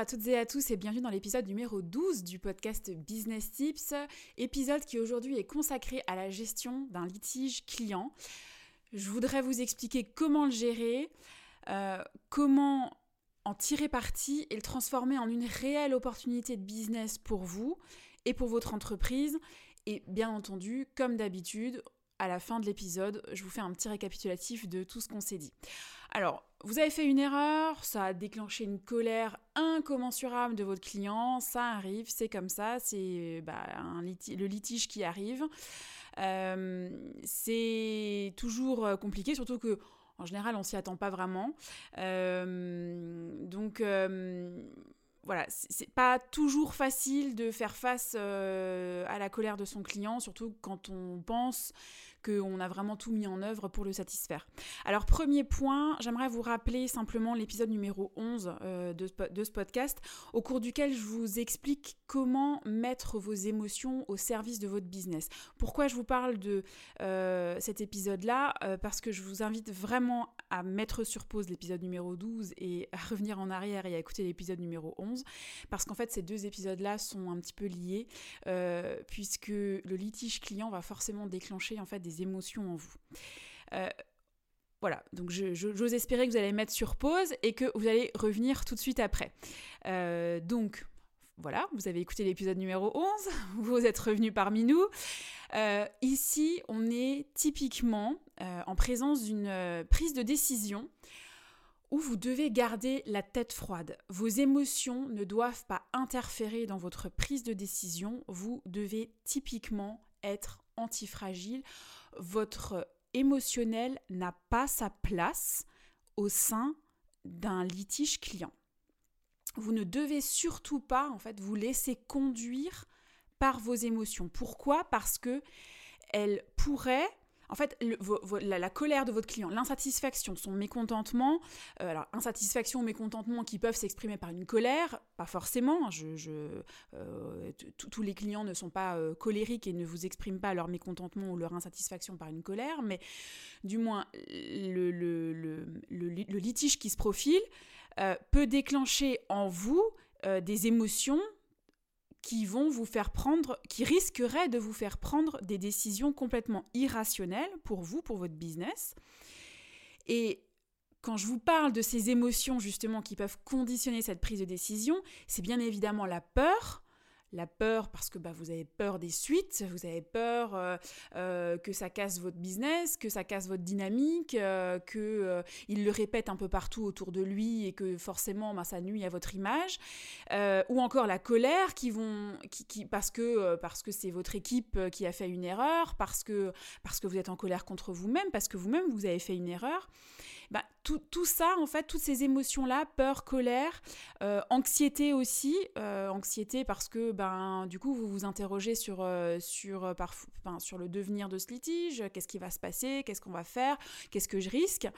À toutes et à tous et bienvenue dans l'épisode numéro 12 du podcast Business Tips, épisode qui aujourd'hui est consacré à la gestion d'un litige client. Je voudrais vous expliquer comment le gérer, euh, comment en tirer parti et le transformer en une réelle opportunité de business pour vous et pour votre entreprise. Et bien entendu, comme d'habitude, à la fin de l'épisode, je vous fais un petit récapitulatif de tout ce qu'on s'est dit. Alors, vous avez fait une erreur, ça a déclenché une colère incommensurable de votre client, ça arrive, c'est comme ça, c'est bah, le litige qui arrive. Euh, c'est toujours compliqué, surtout que en général, on s'y attend pas vraiment. Euh, donc euh, voilà, c'est pas toujours facile de faire face à la colère de son client, surtout quand on pense qu'on a vraiment tout mis en œuvre pour le satisfaire. Alors premier point, j'aimerais vous rappeler simplement l'épisode numéro 11 euh, de, ce podcast, au cours duquel je vous explique comment mettre vos émotions au service de votre business. Pourquoi je vous parle de euh, cet épisode-là? Euh, Parce que je vous invite vraiment à mettre sur pause l'épisode numéro 12 et à revenir en arrière et à écouter l'épisode numéro 11, parce qu'en fait ces deux épisodes-là sont un petit peu liés, puisque le litige client va forcément déclencher en fait des émotions en vous. Euh, voilà, donc j'ose espérer que vous allez mettre sur pause et que vous allez revenir tout de suite après. Euh, donc, voilà, vous avez écouté l'épisode numéro 11, vous êtes revenu parmi nous. Euh, ici, on est typiquement en présence d'une prise de décision où vous devez garder la tête froide. Vos émotions ne doivent pas interférer dans votre prise de décision. Vous devez typiquement être antifragile votre émotionnel n'a pas sa place au sein d'un litige client. Vous ne devez surtout pas en fait vous laisser conduire par vos émotions. Pourquoi? Parce que elles pourraient en fait, la, colère de votre client, l'insatisfaction, son mécontentement, euh, alors insatisfaction, mécontentement qui peuvent s'exprimer par une colère, pas forcément, hein, euh, tous les clients ne sont pas euh, colériques et ne vous expriment pas leur mécontentement ou leur insatisfaction par une colère, mais du moins le litige qui se profile peut déclencher en vous des émotions qui vont vous faire prendre, qui risqueraient de vous faire prendre des décisions complètement irrationnelles pour vous, pour votre business. Et quand je vous parle de ces émotions justement qui peuvent conditionner cette prise de décision, c'est bien évidemment la peur, la peur parce que bah, vous avez peur des suites, vous avez peur euh, euh, que ça casse votre business, que ça casse votre dynamique, euh, que qu'il le répète un peu partout autour de lui et que forcément bah, ça nuit à votre image, ou encore la colère qui vont, qui, parce que parce que c'est votre équipe qui a fait une erreur, parce que parce que vous êtes en colère contre vous-même, parce que vous-même vous avez fait une erreur. Bah, tout, ça, en fait, toutes ces émotions-là, peur, colère, euh, anxiété aussi, euh, anxiété parce que ben, du coup, vous vous interrogez sur, euh, sur, sur le devenir de ce litige, qu'est-ce qui va se passer, qu'est-ce qu'on va faire, qu'est-ce que je risque.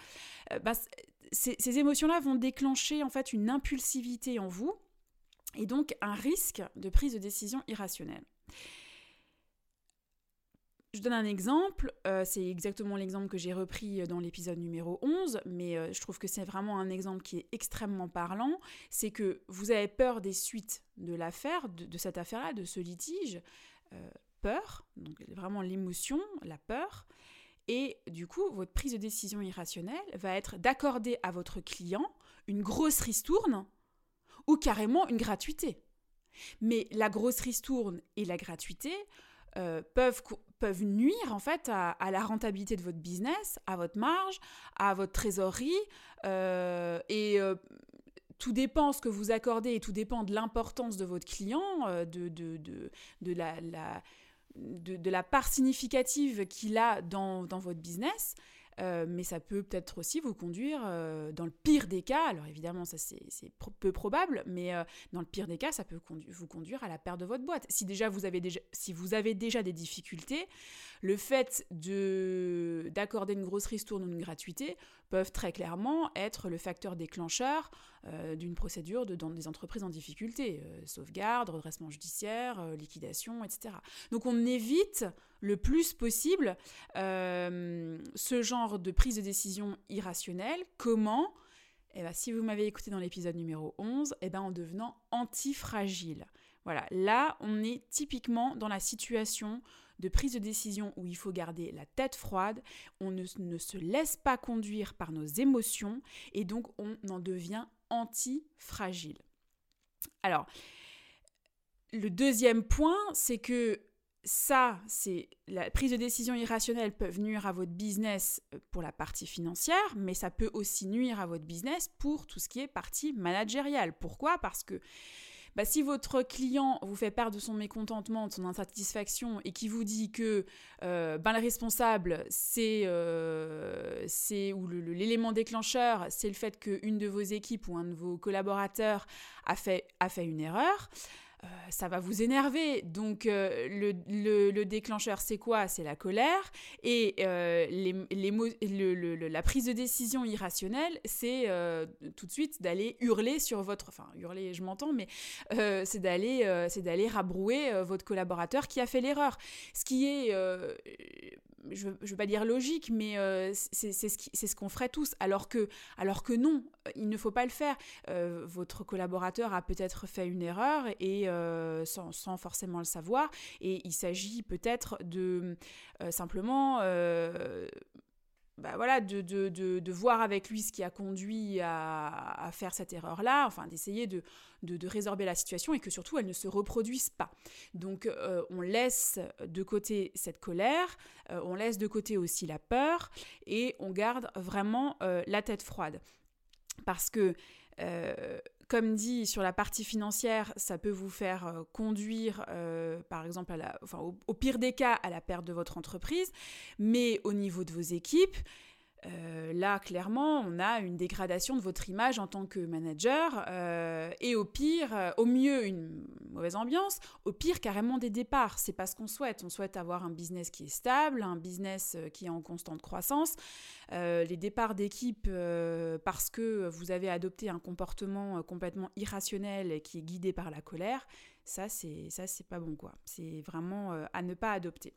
Ces, ces émotions-là vont déclencher en fait une impulsivité en vous et donc un risque de prise de décision irrationnelle. Je donne un exemple, euh, c'est exactement l'exemple que j'ai repris dans l'épisode numéro 11, mais euh, je trouve que c'est vraiment un exemple qui est extrêmement parlant. C'est que vous avez peur des suites de l'affaire, de, cette affaire-là, de ce litige. Euh, peur, donc vraiment l'émotion, la peur. Et du coup, votre prise de décision irrationnelle va être d'accorder à votre client une grosse ristourne ou carrément une gratuité. Mais la grosse ristourne et la gratuité peuvent peuvent nuire en fait à, la rentabilité de votre business, à votre marge, à votre trésorerie euh, et euh, tout dépend ce que vous accordez et tout dépend de l'importance de votre client, euh, de, la, part significative qu'il a dans votre business. Euh, mais ça peut peut-être aussi vous conduire, euh, dans le pire des cas, alors évidemment ça c'est peu probable, mais euh, dans le pire des cas, ça peut vous conduire à la perte de votre boîte. Si déjà vous avez déjà, si vous avez déjà des difficultés, le fait d'accorder une grosse ristourne ou une gratuité peuvent très clairement être le facteur déclencheur d'une procédure de, dans des entreprises en difficulté, sauvegarde, redressement judiciaire, liquidation, etc. Donc on évite le plus possible ce genre de prise de décision irrationnelle. Comment? Eh ben, Si vous m'avez écouté dans l'épisode numéro 11, eh ben, en devenant antifragile. Voilà, là, on est typiquement dans la situation de prise de décision où il faut garder la tête froide, on ne, se laisse pas conduire par nos émotions et donc on en devient anti-fragile. Alors, le deuxième point, c'est que ça, c'est la prise de décision irrationnelle peut nuire à votre business euh, pour la partie financière, mais ça peut aussi nuire à votre business pour tout ce qui est partie managériale. Pourquoi? Parce que bah, si votre client vous fait part de son mécontentement, de son insatisfaction et qui vous dit que euh, ben, le responsable, c'est euh, ou l'élément déclencheur, c'est le fait qu'une de vos équipes ou un de vos collaborateurs a fait, a fait une erreur, euh, ça va vous énerver. Donc euh, le, déclencheur, c'est quoi? C'est la colère. Et euh, les, la prise de décision irrationnelle, c'est tout de suite d'aller hurler sur votre... Enfin, hurler, je m'entends, mais c'est d'aller rabrouer votre collaborateur qui a fait l'erreur. Ce qui est je ne veux pas dire logique, mais euh, c'est ce qu'on ferait tous. Alors que, non, il ne faut pas le faire. Euh, votre collaborateur a peut-être fait une erreur et euh, sans, forcément le savoir. Et il s'agit peut-être de simplement bah voilà, de, de, de, voir avec lui ce qui a conduit à, à faire cette erreur-là, enfin d'essayer de, de, résorber la situation et que surtout elle ne se reproduise pas. Donc euh, on laisse de côté cette colère, euh, on laisse de côté aussi la peur et on garde vraiment euh, la tête froide. Parce que comme dit, sur la partie financière, ça peut vous faire euh, conduire, euh, par exemple, au, pire des cas, à la perte de votre entreprise, mais au niveau de vos équipes, euh, là, clairement, on a une dégradation de votre image en tant que manager, et au pire, au mieux, une mauvaise ambiance, au pire, carrément des départs. C'est pas ce qu'on souhaite. On souhaite avoir un business qui est stable, un business qui est en constante croissance. Euh, les départs d'équipe euh, parce que vous avez adopté un comportement euh, complètement irrationnel qui est guidé par la colère, ça c'est ça c'est pas bon quoi. C'est vraiment à ne pas adopter.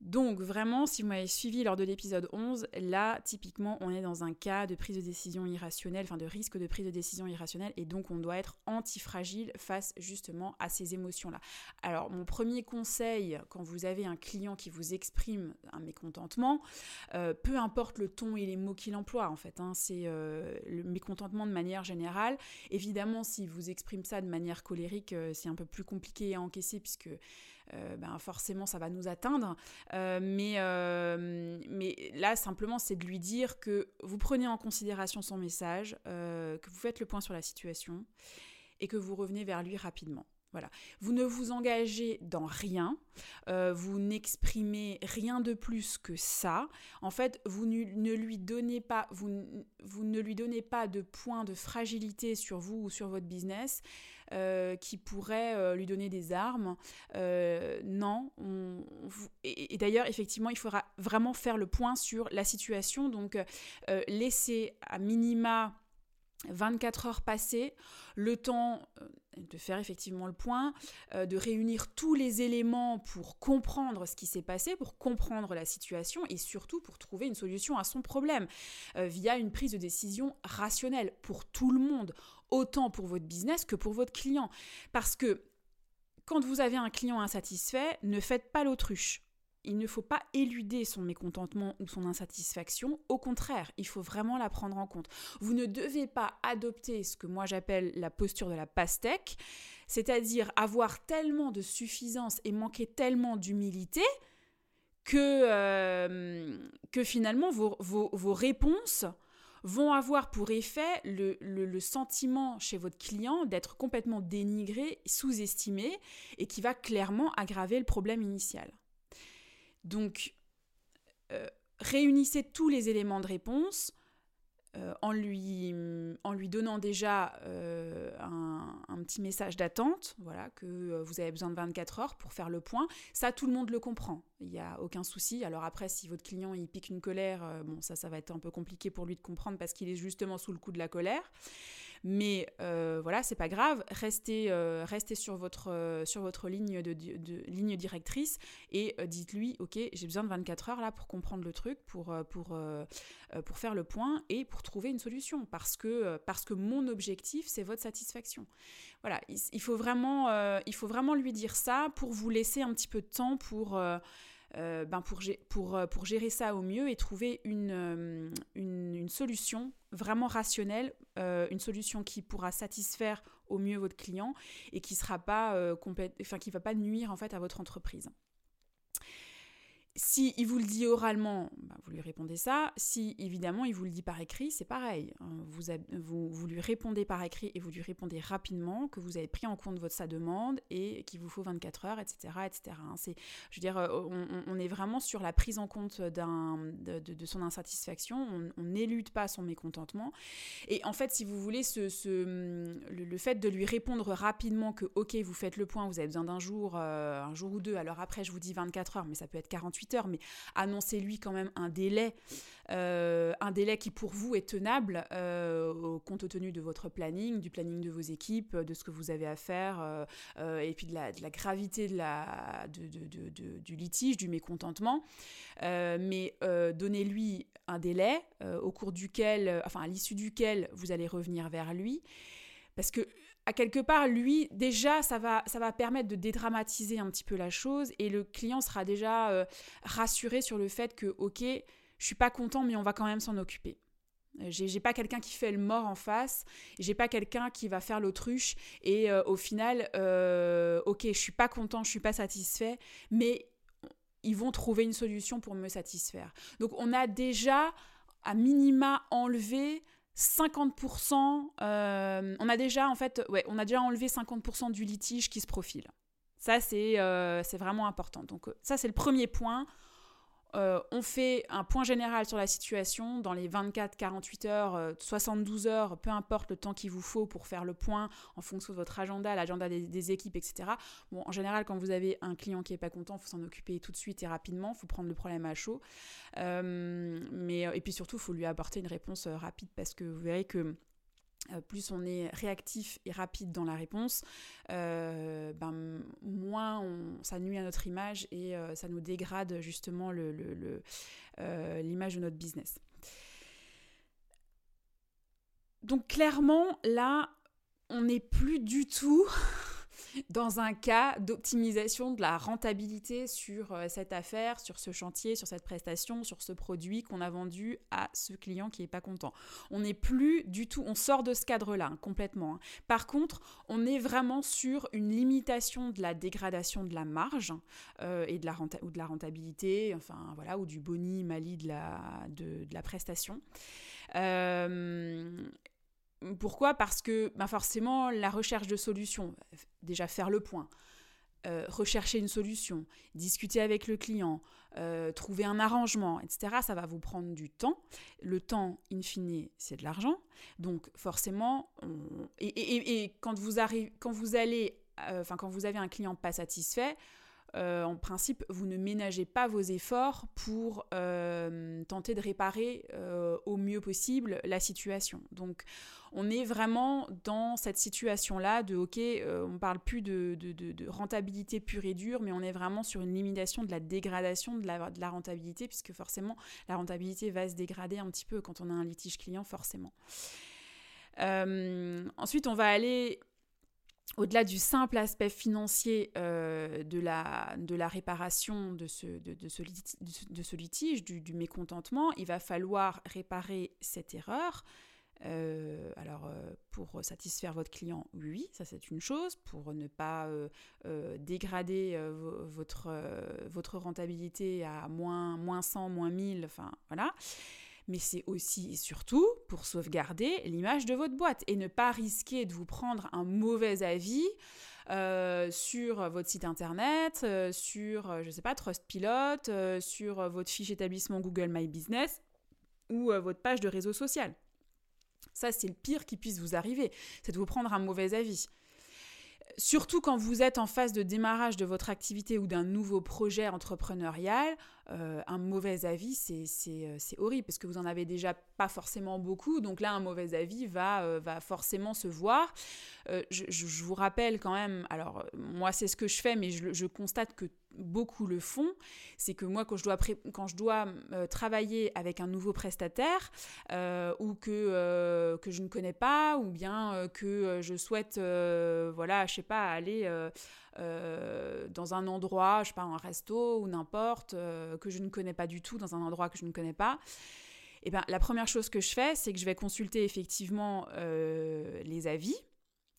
Donc vraiment, si vous m'avez suivi lors de l'épisode 11, là, typiquement, on est dans un cas de prise de décision irrationnelle, enfin de risque de prise de décision irrationnelle, et donc on doit être antifragile face justement à ces émotions-là. Alors mon premier conseil, quand vous avez un client qui vous exprime un mécontentement, euh, peu importe le ton et les mots qu'il emploie en fait, hein, c'est euh, le mécontentement de manière générale. Évidemment, s'il vous exprime ça de manière colérique, euh, c'est un peu plus compliqué à encaisser puisque ben forcément ça va nous atteindre. Euh, mais, euh, mais là, simplement, c'est de lui dire que vous prenez en considération son message, que vous faites le point sur la situation et que vous revenez vers lui rapidement. Voilà. Vous ne vous engagez dans rien, vous n'exprimez rien de plus que ça. En fait, vous ne, lui donnez pas, vous, vous ne lui donnez pas de point de fragilité sur vous ou sur votre business. Euh, qui pourrait euh, lui donner des armes. Euh, non. et, d'ailleurs, effectivement, il faudra vraiment faire le point sur la situation. Donc, laisser à minima 24 heures passées, le temps de faire effectivement le point, de réunir tous les éléments pour comprendre ce qui s'est passé, pour comprendre la situation et surtout pour trouver une solution à son problème via une prise de décision rationnelle pour tout le monde autant pour votre business que pour votre client. Parce que quand vous avez un client insatisfait, ne faites pas l'autruche. Il ne faut pas éluder son mécontentement ou son insatisfaction. Au contraire, il faut vraiment la prendre en compte. Vous ne devez pas adopter ce que moi j'appelle la posture de la pastèque, c'est-à-dire avoir tellement de suffisance et manquer tellement d'humilité que, euh, que finalement vos, vos réponses vont avoir pour effet le, sentiment chez votre client d'être complètement dénigré, sous-estimé, et qui va clairement aggraver le problème initial. Donc, euh, réunissez tous les éléments de réponse euh, en, lui, en lui donnant déjà euh, un, petit message d'attente, voilà, que euh, vous avez besoin de 24 heures pour faire le point. Ça, tout le monde le comprend. Il n'y a aucun souci. Alors après, si votre client il pique une colère, bon, ça, ça va être un peu compliqué pour lui de comprendre parce qu'il est justement sous le coup de la colère. Mais euh, voilà, c'est pas grave. Restez, euh, restez sur, votre, euh, sur votre ligne, de, ligne directrice et dites-lui Ok, j'ai besoin de 24 heures là pour comprendre le truc, pour, pour, pour faire le point et pour trouver une solution. Parce que, parce que mon objectif, c'est votre satisfaction. Voilà, il, faut vraiment, il faut vraiment lui dire ça pour vous laisser un petit peu de temps pour. Ben pour, pour, pour, gérer ça au mieux et trouver une, une, une solution vraiment rationnel, euh, une solution qui pourra satisfaire au mieux votre client et qui sera euh, va pas nuire en fait à votre entreprise. Si il vous le dit oralement, bah, vous lui répondez ça. Si évidemment il vous le dit par écrit, c'est pareil. Hein. Vous, vous, lui répondez par écrit et vous lui répondez rapidement que vous avez pris en compte votre sa demande et qu'il vous faut 24 heures, etc. etc. Hein. C'est, je veux dire, euh, on, est vraiment sur la prise en compte d'un, de, son insatisfaction. On n'élude pas son mécontentement. Et en fait, si vous voulez, ce le, fait de lui répondre rapidement que ok, vous faites le point, vous avez besoin d'un jour, euh, un jour ou deux. Alors après, je vous dis 24 heures, mais ça peut être 48 mais annoncez-lui quand même un délai, euh, un délai qui pour vous est tenable euh, compte tenu de votre planning, du planning de vos équipes, de ce que vous avez à faire, euh, et puis de la, gravité de la, du litige, du mécontentement. mais donnez-lui un délai au cours duquel, enfin à l'issue duquel vous allez revenir vers lui. Parce que à quelque part, lui, déjà, ça va, ça va permettre de dédramatiser un petit peu la chose et le client sera déjà euh, rassuré sur le fait que, ok, je suis pas content, mais on va quand même s'en occuper. Euh, j'ai pas quelqu'un qui fait le mort en face, j'ai pas quelqu'un qui va faire l'autruche et euh, au final, ok, je suis pas content, je suis pas satisfait, mais ils vont trouver une solution pour me satisfaire. Donc on a déjà à minima enlevé 50%, euh, on a déjà en fait, ouais, on a déjà enlevé 50% du litige qui se profile. Ça, c'est euh, vraiment important. Donc ça, c'est le premier point. Euh, on fait un point général sur la situation dans les 24, 48 heures, 72 heures, peu importe le temps qu'il vous faut pour faire le point en fonction de votre agenda, l'agenda des, équipes, etc. Bon, en général, quand vous avez un client qui n'est pas content, il faut s'en occuper tout de suite et rapidement, il faut prendre le problème à chaud. mais, et puis surtout, il faut lui apporter une réponse rapide parce que vous verrez que euh, plus on est réactif et rapide dans la réponse, euh, ben, moins ça nuit à notre image et euh, ça nous dégrade justement l'image de notre business. Donc clairement, là, on n'est plus du tout dans un cas d'optimisation de la rentabilité sur euh, cette affaire, sur ce chantier, sur cette prestation, sur ce produit qu'on a vendu à ce client qui n'est pas content. On n'est plus du tout, on sort de ce cadre-là hein, complètement. Hein. Par contre, on est vraiment sur une limitation de la dégradation de la marge euh, et de la, ou de la rentabilité, enfin voilà, ou du boni mali de la, de, la prestation. Euh, pourquoi? Parce que ben forcément, la recherche de solutions, déjà faire le point, euh, rechercher une solution, discuter avec le client, euh, trouver un arrangement, etc., ça va vous prendre du temps. Le temps, in fine, c'est de l'argent. Donc forcément, et, quand, vous quand vous allez, euh, enfin quand vous avez un client pas satisfait, euh, en principe, vous ne ménagez pas vos efforts pour euh, tenter de réparer euh, au mieux possible la situation. Donc, on est vraiment dans cette situation-là de, ok, on parle plus de, rentabilité pure et dure, mais on est vraiment sur une limitation de la dégradation de la, de la rentabilité, puisque forcément, la rentabilité va se dégrader un petit peu quand on a un litige client, forcément. ensuite, on va aller au-delà du simple aspect financier euh, de, la, de la réparation de ce, de, de ce litige, du, mécontentement, il va falloir réparer cette erreur. Euh, alors, euh, pour satisfaire votre client, oui, ça c'est une chose. Pour ne pas dégrader votre, votre rentabilité à moins, moins 100, moins 1000, enfin voilà mais c'est aussi et surtout pour sauvegarder l'image de votre boîte et ne pas risquer de vous prendre un mauvais avis sur votre site internet, sur, je sais pas, Trustpilot, sur votre fiche établissement Google My Business ou votre page de réseau social. Ça, c'est le pire qui puisse vous arriver, c'est de vous prendre un mauvais avis. Surtout quand vous êtes en phase de démarrage de votre activité ou d'un nouveau projet entrepreneurial, euh, un mauvais avis, euh, c'est horrible parce que vous en avez déjà pas forcément beaucoup. Donc là, un mauvais avis va, euh, va forcément se voir. Je, vous rappelle quand même, alors moi c'est ce que je fais, mais je, constate que beaucoup le font, c'est que moi quand je dois, dois travailler avec un nouveau prestataire ou que, que je ne connais pas ou bien que je souhaite, voilà, je sais pas, aller euh, dans un endroit, je sais pas, un resto ou n'importe, euh, que je ne connais pas du tout, dans un endroit que je ne connais pas, et eh ben, la première chose que je fais, c'est que je vais consulter effectivement euh, les avis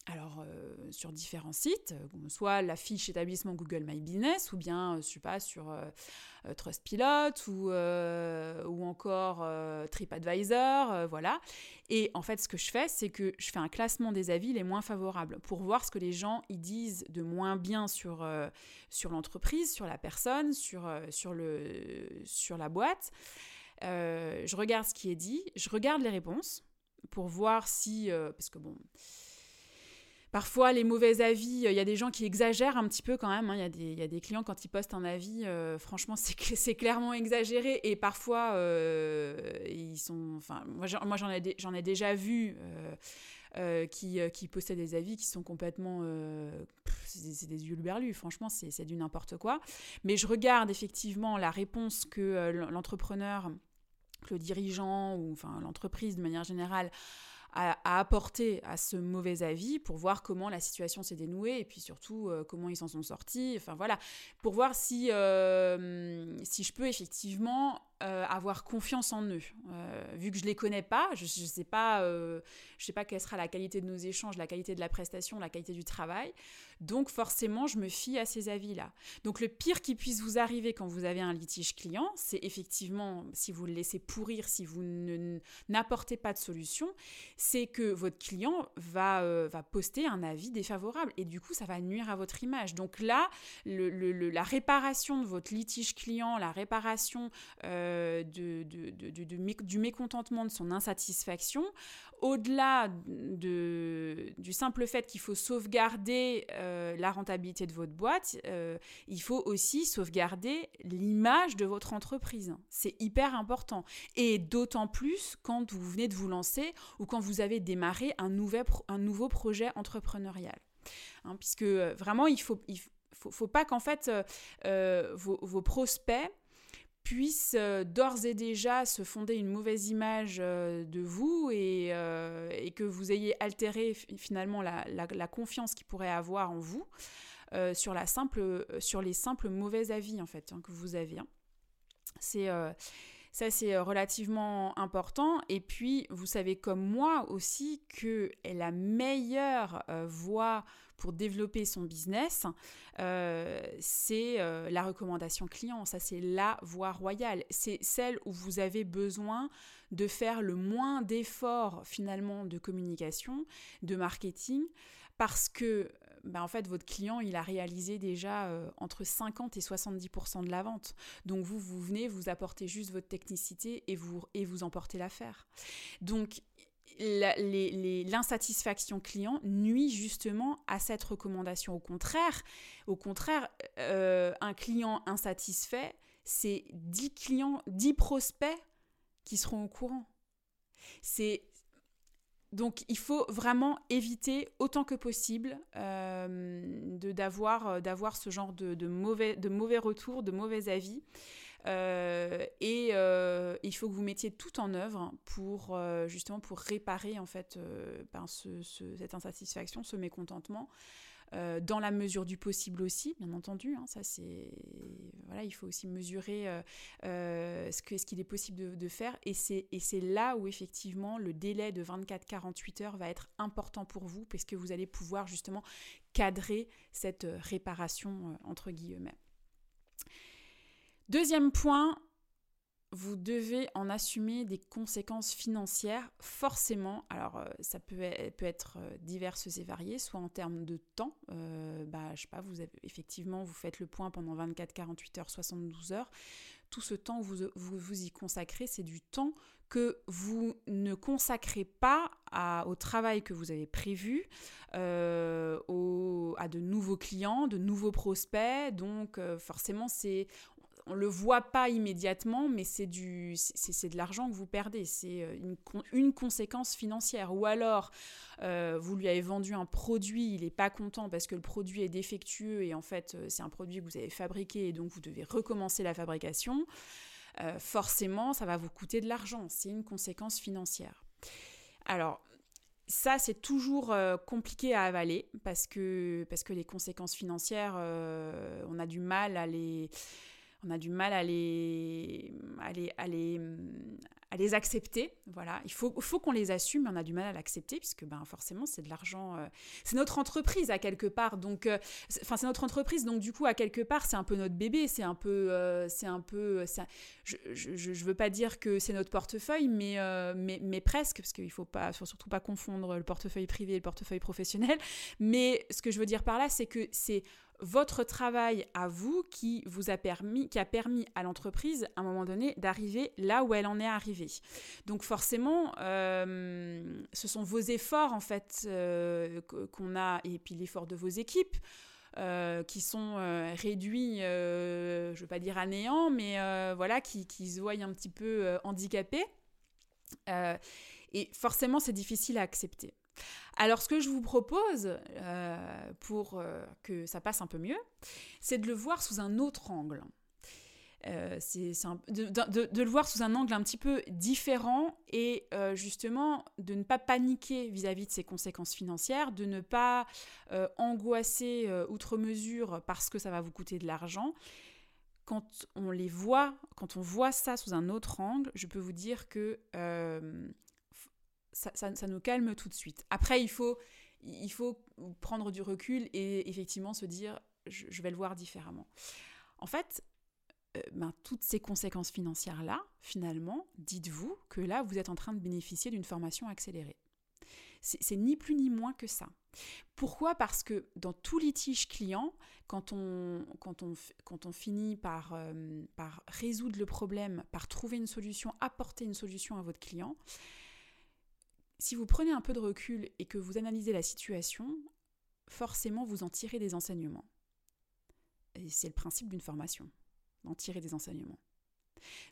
alors euh, sur différents sites, euh, soit la fiche établissement Google My Business, ou bien, euh, je sais pas, sur Trustpilot, ou, ou encore TripAdvisor, voilà. Et en fait, ce que je fais, c'est que je fais un classement des avis les moins favorables pour voir ce que les gens y disent de moins bien sur, sur l'entreprise, sur la personne, sur, sur, le, sur la boîte. je regarde ce qui est dit, je regarde les réponses pour voir si... parce que bon Parfois, les mauvais avis, il y a des gens qui exagèrent un petit peu quand même. Hein. Il y, a des clients, quand ils postent un avis, euh, franchement, c'est clairement exagéré. Et parfois, euh, ils sont. Enfin, moi, j'en ai, déjà vu. Euh, qui, qui postaient des avis qui sont complètement... c'est des yeux franchement, c'est du n'importe quoi. Mais je regarde effectivement la réponse que l'entrepreneur, le dirigeant, ou enfin l'entreprise de manière générale, à, apporter à ce mauvais avis pour voir comment la situation s'est dénouée et puis surtout euh, comment ils s'en sont sortis. Enfin voilà, pour voir si, euh, si je peux effectivement euh, avoir confiance en eux. vu que je les connais pas, je ne sais pas, je sais pas quelle sera la qualité de nos échanges, la qualité de la prestation, la qualité du travail. Donc forcément, je me fie à ces avis-là. Donc le pire qui puisse vous arriver quand vous avez un litige client, c'est effectivement si vous le laissez pourrir, si vous n'apportez pas de solution, c'est que votre client va, euh, va poster un avis défavorable et du coup, ça va nuire à votre image. Donc là, la réparation de votre litige client, la réparation euh, du mécontentement, de son insatisfaction, au-delà de, du simple fait qu'il faut sauvegarder euh, la rentabilité de votre boîte, il faut aussi sauvegarder l'image de votre entreprise. C'est hyper important. Et d'autant plus quand vous venez de vous lancer ou quand vous avez démarré un, nouveau projet entrepreneurial. Hein, puisque euh, vraiment, il ne faut, pas qu'en fait euh, euh, vos, prospects puissent d'ores et déjà se fonder une mauvaise image de vous et, que vous ayez altéré finalement la, confiance qu'ils pourraient avoir en vous sur, la simple, sur les simples mauvais avis en fait hein, que vous avez. Hein. C'est ça, c'est euh, relativement important. Et puis, vous savez comme moi aussi que la meilleure euh, voie pour développer son business, euh, c'est la recommandation client. Ça, c'est la voie royale. C'est celle où vous avez besoin de faire le moins d'efforts finalement de communication, de marketing, parce que bah, en fait, votre client, il a réalisé déjà euh, entre 50 et 70% de la vente. Donc, vous, vous venez, vous apportez juste votre technicité et vous, et vous emportez l'affaire. Donc, l'insatisfaction client nuit justement à cette recommandation. Au contraire, au contraire euh, un client insatisfait, c'est 10 clients, 10 prospects qui seront au courant. C'est donc il faut vraiment éviter autant que possible euh, d'avoir, euh, d'avoir ce genre de, mauvais, de mauvais retours, de mauvais avis. Euh, et il faut que vous mettiez tout en œuvre pour justement pour réparer en fait ben, cette insatisfaction, ce mécontentement. Euh, dans la mesure du possible aussi, bien entendu. Hein, ça, c'est voilà, il faut aussi mesurer euh, euh, ce qu'il ce est possible de, faire. Et c'est là où effectivement le délai de 24-48 heures va être important pour vous, parce que vous allez pouvoir justement cadrer cette réparation entre guillemets. Deuxième point, vous devez en assumer des conséquences financières, forcément. Alors, euh, ça peut, e-, être euh, diverses et variées, soit en termes de temps. Euh, bah, je sais pas, vous effectivement, vous faites le point pendant 24, 48 heures, 72 heures. Tout ce temps vous vous, vous y consacrez, c'est du temps que vous ne consacrez pas au travail que vous avez prévu, à de nouveaux clients, de nouveaux prospects. Donc forcément, c'est on le voit pas immédiatement, mais c'est de l'argent que vous perdez, c'est euh, une, conséquence financière. Ou alors, euh, vous lui avez vendu un produit, il n'est pas content parce que le produit est défectueux et en fait, euh, c'est un produit que vous avez fabriqué et donc vous devez recommencer la fabrication. forcément, ça va vous coûter de l'argent. C'est une conséquence financière. Alors, ça, c'est toujours compliqué à avaler parce que les conséquences financières, on a du mal à les, on a du mal à les, à les, à les, à les accepter. Voilà, il faut, faut qu'on les assume, mais on a du mal à l'accepter puisque ben forcément c'est de l'argent, euh, c'est notre entreprise à quelque part. Donc, euh, enfin c'est notre entreprise, donc du coup à quelque part c'est un peu notre bébé, c'est un peu, euh, c'est un peu, je, je, je, veux pas dire que c'est notre portefeuille, mais, mais, mais presque parce qu'il faut pas, faut surtout pas confondre le portefeuille privé et le portefeuille professionnel. Mais ce que je veux dire par là, c'est que c'est votre travail à vous qui vous a permis, qui a permis à l'entreprise à un moment donné d'arriver là où elle en est arrivée. Donc forcément, euh, ce sont vos efforts en fait euh, qu'on a et puis l'effort de vos équipes. Euh, qui sont réduits, je ne veux pas dire à néant, mais voilà, qui, qui, se voient un petit peu handicapés. et forcément, c'est difficile à accepter. Alors ce que je vous propose, euh, pour euh, que ça passe un peu mieux, c'est de le voir sous un autre angle. Euh, c'est de, le voir sous un angle un petit peu différent et justement de ne pas paniquer vis-à-vis de ses conséquences financières, de ne pas angoisser outre mesure parce que ça va vous coûter de l'argent. Quand on les voit, quand on voit ça sous un autre angle, je peux vous dire que ça, nous calme tout de suite. Après, il faut, il faut prendre du recul et effectivement se dire, je, vais le voir différemment. En fait, euh, ben, toutes ces conséquences financières-là, finalement, dites-vous que là, vous êtes en train de bénéficier d'une formation accélérée. C'est ni plus ni moins que ça. Pourquoi? Parce que dans tout litige client, quand on, quand on, quand on finit par, euh, par résoudre le problème, par trouver une solution, apporter une solution à votre client, si vous prenez un peu de recul et que vous analysez la situation, forcément vous en tirez des enseignements. C'est le principe d'une formation, d'en tirer des enseignements.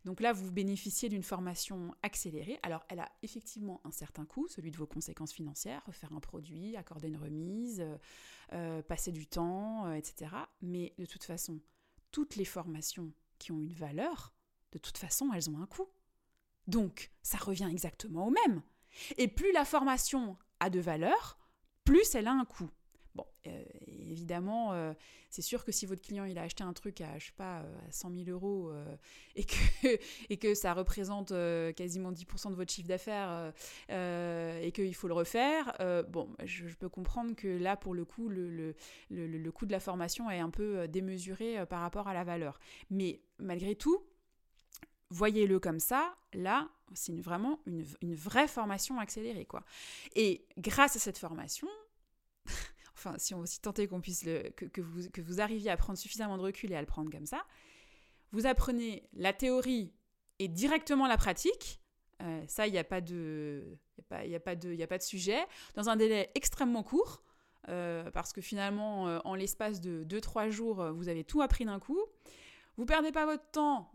Donc là, vous bénéficiez d'une formation accélérée. Alors, elle a effectivement un certain coût, celui de vos conséquences financières, refaire un produit, accorder une remise, euh, euh, passer du temps, euh, etc. Mais de toute façon, toutes les formations qui ont une valeur, de toute façon, elles ont un coût. Donc, ça revient exactement au même. Et plus la formation a de valeur, plus elle a un coût. Bon, euh, évidemment, euh, c'est sûr que si votre client il a acheté un truc à, je sais pas, euh, à 100 000 euros et, que, et que ça représente quasiment 10% de votre chiffre d'affaires et qu'il faut le refaire, bon, je, peux comprendre que là, pour le coup, le, le, le, coût de la formation est un peu démesuré par rapport à la valeur. Mais malgré tout, voyez-le comme ça, là, c'est vraiment une, vraie formation accélérée, quoi. Et grâce à cette formation, enfin, si on aussi tenter qu'on puisse le, que, vous, que vous arriviez à prendre suffisamment de recul et à le prendre comme ça, vous apprenez la théorie et directement la pratique. Euh, ça, il n'y a pas de, y a pas, de, il a pas de sujet dans un délai extrêmement court. Euh, parce que finalement, euh, en l'espace de 2-3 jours, vous avez tout appris d'un coup. Vous perdez pas votre temps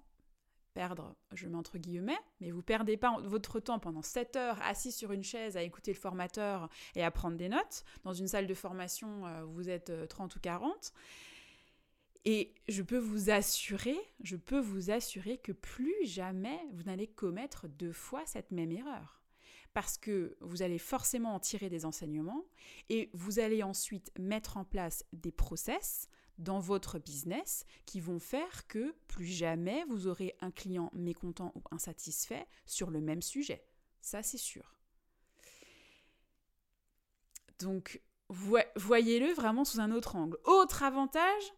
perdre, je mets entre guillemets, mais vous perdez pas votre temps pendant 7 heures assis sur une chaise à écouter le formateur et à prendre des notes. Dans une salle de formation, euh, vous êtes 30 euh, ou 40. Et je peux vous assurer, je peux vous assurer que plus jamais vous n'allez commettre deux fois cette même erreur. Parce que vous allez forcément en tirer des enseignements et vous allez ensuite mettre en place des process, dans votre business qui vont faire que plus jamais vous aurez un client mécontent ou insatisfait sur le même sujet. Ça, c'est sûr. Donc, voyez-le vraiment sous un autre angle. Autre avantage,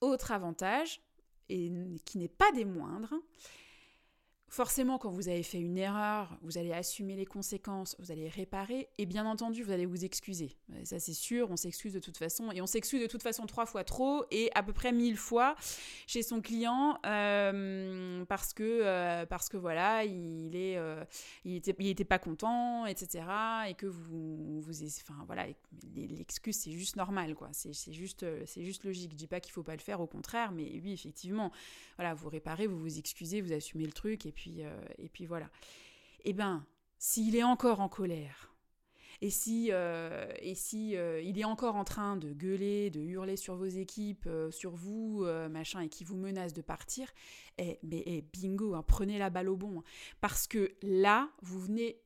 autre avantage, et qui n'est pas des moindres, Forcément, quand vous avez fait une erreur, vous allez assumer les conséquences, vous allez réparer, et bien entendu, vous allez vous excuser. Ça, c'est sûr, on s'excuse de toute façon, et on s'excuse de toute façon trois fois trop, et à peu près mille fois chez son client, euh, parce que euh, parce que voilà, il est, euh, il était, il était pas content, etc., et que vous, vous, enfin voilà, l'excuse c'est juste normal, quoi. C'est juste, juste logique. Je dis pas qu'il faut pas le faire, au contraire, mais oui, effectivement, voilà, vous réparez, vous vous excusez, vous assumez le truc, et puis euh, et puis voilà. Eh bien, s'il est encore en colère, et si, euh, et si euh, il est encore en train de gueuler, de hurler sur vos équipes, sur vous, machin, et qui vous menace de partir, eh, mais eh, bingo, hein, prenez la balle au bon. Hein. parce que là, vous, venez,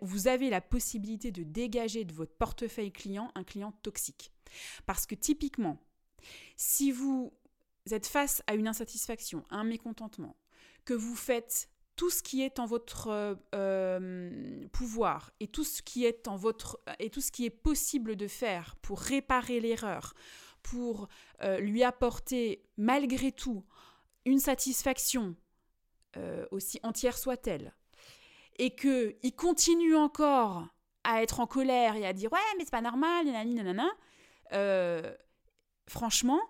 vous avez la possibilité de dégager de votre portefeuille client un client toxique. Parce que typiquement, si vous êtes face à une insatisfaction, un mécontentement, que vous faites tout ce qui est en votre euh, pouvoir et tout ce qui est en votre et tout ce qui est possible de faire pour réparer l'erreur, pour euh, lui apporter malgré tout une satisfaction euh, aussi entière soit-elle, et que il continue encore à être en colère et à dire ouais mais c'est pas normal, nanana, franchement,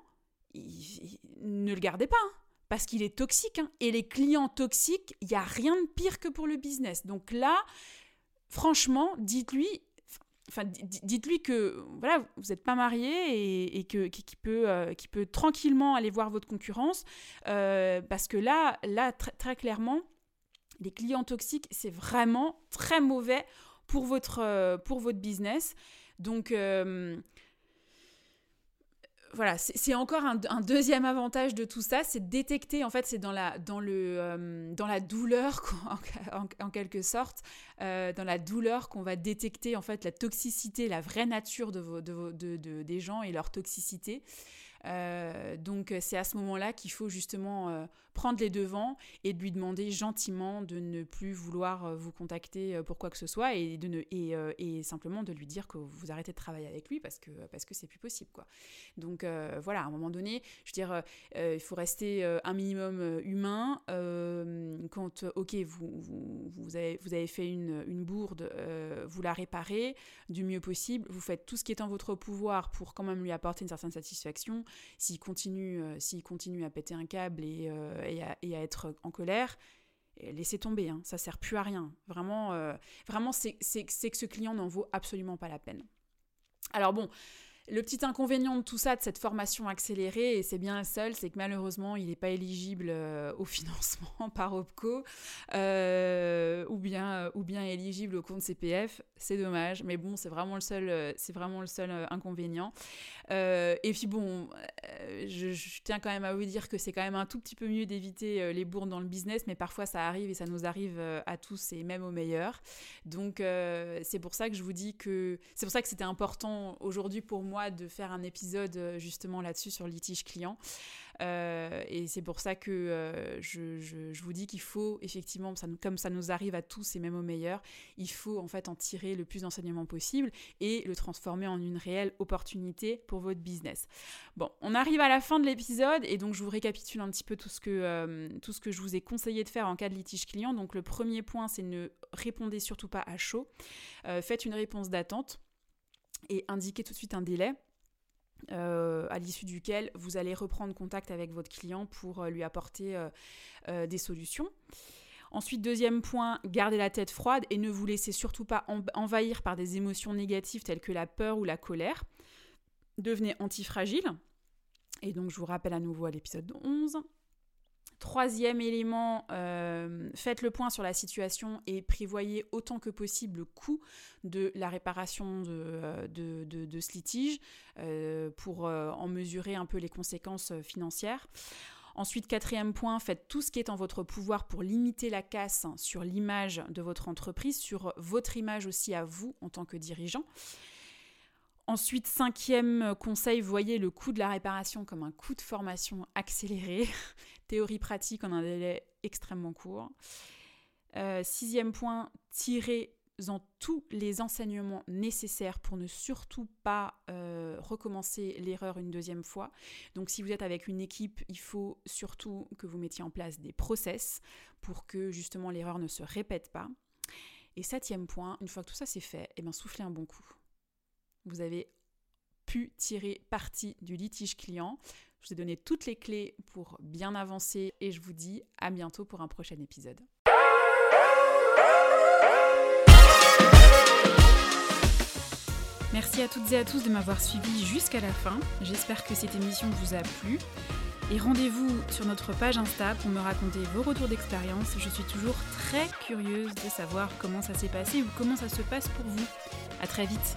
ne le gardez pas. Hein parce qu'il est toxique. Hein. Et les clients toxiques, il n'y a rien de pire que pour le business. Donc là, franchement, dites-lui, enfin, dites-lui que voilà, vous n'êtes pas marié et, que qui peut, euh, qui peut tranquillement aller voir votre concurrence, euh, parce que là, là, très clairement, les clients toxiques, c'est vraiment très mauvais pour votre, euh, pour votre business. Donc voilà, c'est encore un, deuxième avantage de tout ça, c'est détecter, en fait, c'est dans la, dans, euh, dans la douleur, en, quelque sorte, euh, dans la douleur qu'on va détecter, en fait, la toxicité, la vraie nature de, de des gens et leur toxicité. Euh, donc c'est à ce moment-là qu'il faut justement euh, prendre les devants et de lui demander gentiment de ne plus vouloir euh, vous contacter pour quoi que ce soit et, de ne, et, simplement de lui dire que vous arrêtez de travailler avec lui parce que parce que plus possible quoi. Donc voilà, à un moment donné, je veux dire, il faut rester un minimum humain. quand ok, vous, vous, avez, vous avez fait une bourde, vous la réparez du mieux possible, vous faites tout ce qui est en votre pouvoir pour quand même lui apporter une certaine satisfaction s'il continue, euh, continue à péter un câble et, euh, à, être en colère, laissez tomber, hein, ça sert plus à rien. Vraiment, euh, vraiment c'est que ce client n'en vaut absolument pas la peine. Alors bon, le petit inconvénient de tout ça, de cette formation accélérée, et c'est bien le seul, c'est que malheureusement, il n'est pas éligible au financement par OPCO, bien, ou bien éligible au compte CPF. C'est dommage, mais bon, c'est vraiment le seul, euh, vraiment le seul inconvénient. et puis bon, je, tiens quand même à vous dire que c'est quand même un tout petit peu mieux d'éviter les bourdes dans le business, mais parfois ça arrive et ça nous arrive à tous et même aux meilleurs. Donc c'est pour ça que je vous dis que c'est pour ça que c'était important aujourd'hui pour moi de faire un épisode euh, justement là-dessus sur litige client. Euh, et c'est pour ça que euh, je, vous dis qu'il faut effectivement, comme ça nous arrive à tous et même aux meilleurs, il faut en fait en tirer le plus d'enseignements possible et le transformer en une réelle opportunité pour votre business. Bon, on arrive à la fin de l'épisode et donc je vous récapitule un petit peu tout ce que, tout ce que je vous ai conseillé de faire en cas de litige client. Donc le premier point, c'est ne répondez surtout pas à chaud. faites une réponse d'attente et indiquer tout de suite un délai. Euh, à l'issue duquel vous allez reprendre contact avec votre client pour euh, lui apporter euh, des solutions. Ensuite, deuxième point, gardez la tête froide et ne vous laissez surtout pas envahir par des émotions négatives telles que la peur ou la colère. Devenez antifragile. Et donc, je vous rappelle à nouveau à l'épisode 11. Troisième élément, euh, faites le point sur la situation et prévoyez autant que possible le coût de la réparation de, euh, de, ce litige euh, pour en mesurer un peu les conséquences financières. Ensuite, quatrième point, faites tout ce qui est en votre pouvoir pour limiter la casse sur l'image de votre entreprise, sur votre image aussi à vous en tant que dirigeant. Ensuite, cinquième conseil, voyez le coût de la réparation comme un coût de formation accéléré, théorie pratique en un délai extrêmement court. Euh, sixième point, tirez en tous les enseignements nécessaires pour ne surtout pas euh, recommencer l'erreur une deuxième fois. Donc si vous êtes avec une équipe, il faut surtout que vous mettiez en place des process pour que justement l'erreur ne se répète pas. Et septième point, une fois que tout ça c'est fait, eh bien soufflez un bon coup. Vous avez pu tirer parti du litige client. Je vous ai donné toutes les clés pour bien avancer et je vous dis à bientôt pour un prochain épisode. Merci à toutes et à tous de m'avoir suivi jusqu'à la fin. J'espère que cette émission vous a plu. Et rendez-vous sur notre page Insta pour me raconter vos retours d'expérience. Je suis toujours très curieuse de savoir comment ça s'est passé ou comment ça se passe pour vous. À très vite.